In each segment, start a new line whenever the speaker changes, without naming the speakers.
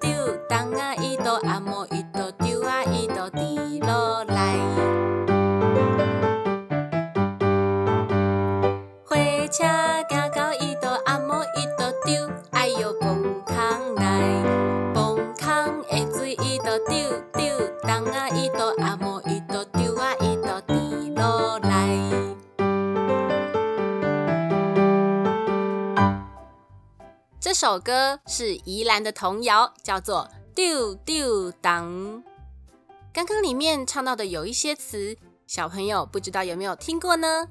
丢，东啊一朵，阿莫一朵，丢啊一朵，滴落来。火车行到一朵，阿莫一朵，丢，哎哟，崩空来，崩空的水一朵，丢丢，东啊一朵，阿莫。这首歌是宜兰的童谣，叫做《丢丢当》。刚刚里面唱到的有一些词，小朋友不知道有没有听过呢？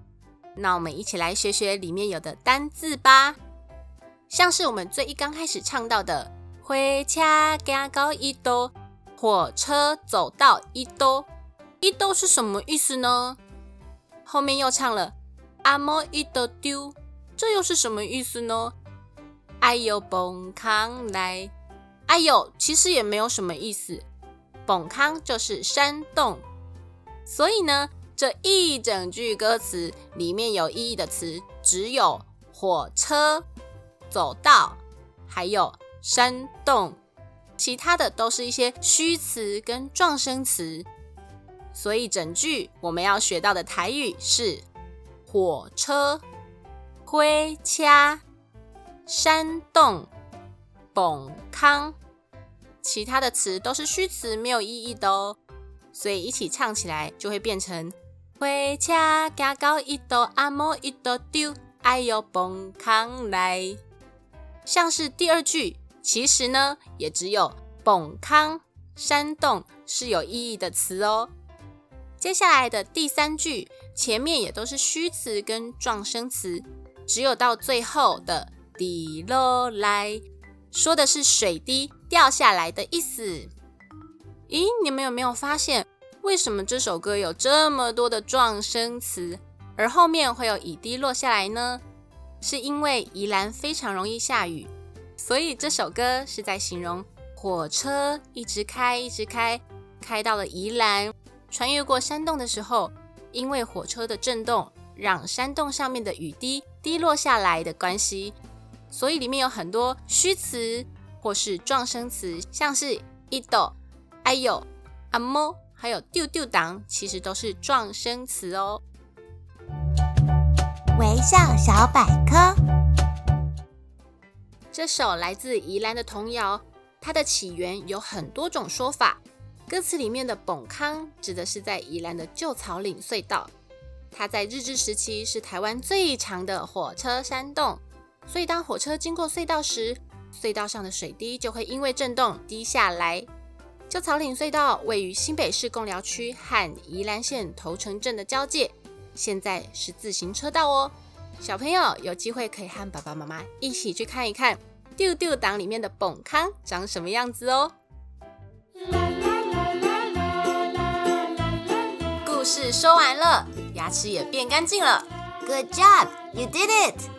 那我们一起来学学里面有的单字吧。像是我们最一刚开始唱到的“火车加高一多”，火车走到一多，一多是什么意思呢？后面又唱了“阿莫一多丢”，这又是什么意思呢？哎呦，崩康来！哎呦，其实也没有什么意思。崩康就是山洞，所以呢，这一整句歌词里面有意义的词只有火车、走道，还有山洞，其他的都是一些虚词跟状声词。所以整句我们要学到的台语是火车、灰掐。山洞、崩康，其他的词都是虚词，没有意义的哦。所以一起唱起来就会变成：火车行到一度，阿莫一度丢，哎呦崩康来。像是第二句，其实呢也只有崩康、山洞是有意义的词哦。接下来的第三句，前面也都是虚词跟状声词，只有到最后的。滴落来说的是水滴掉下来的意思。咦，你们有没有发现，为什么这首歌有这么多的撞声词，而后面会有雨滴落下来呢？是因为宜兰非常容易下雨，所以这首歌是在形容火车一直开，一直开，开到了宜兰，穿越过山洞的时候，因为火车的震动，让山洞上面的雨滴滴落下来的关系。所以里面有很多虚词或是状声词，像是一斗、哎呦、阿嬷，还有丢丢当，其实都是状声词哦。
微笑小百科，
这首来自宜兰的童谣，它的起源有很多种说法。歌词里面的“崩康”指的是在宜兰的旧草岭隧道，它在日治时期是台湾最长的火车山洞。所以，当火车经过隧道时，隧道上的水滴就会因为震动滴下来。旧草岭隧道位于新北市贡寮区和宜兰县头城镇的交界，现在是自行车道哦。小朋友有机会可以和爸爸妈妈一起去看一看《丢丢党》里面的崩康长什么样子哦。故事说完了，牙齿也变干净了。
Good job, you did it.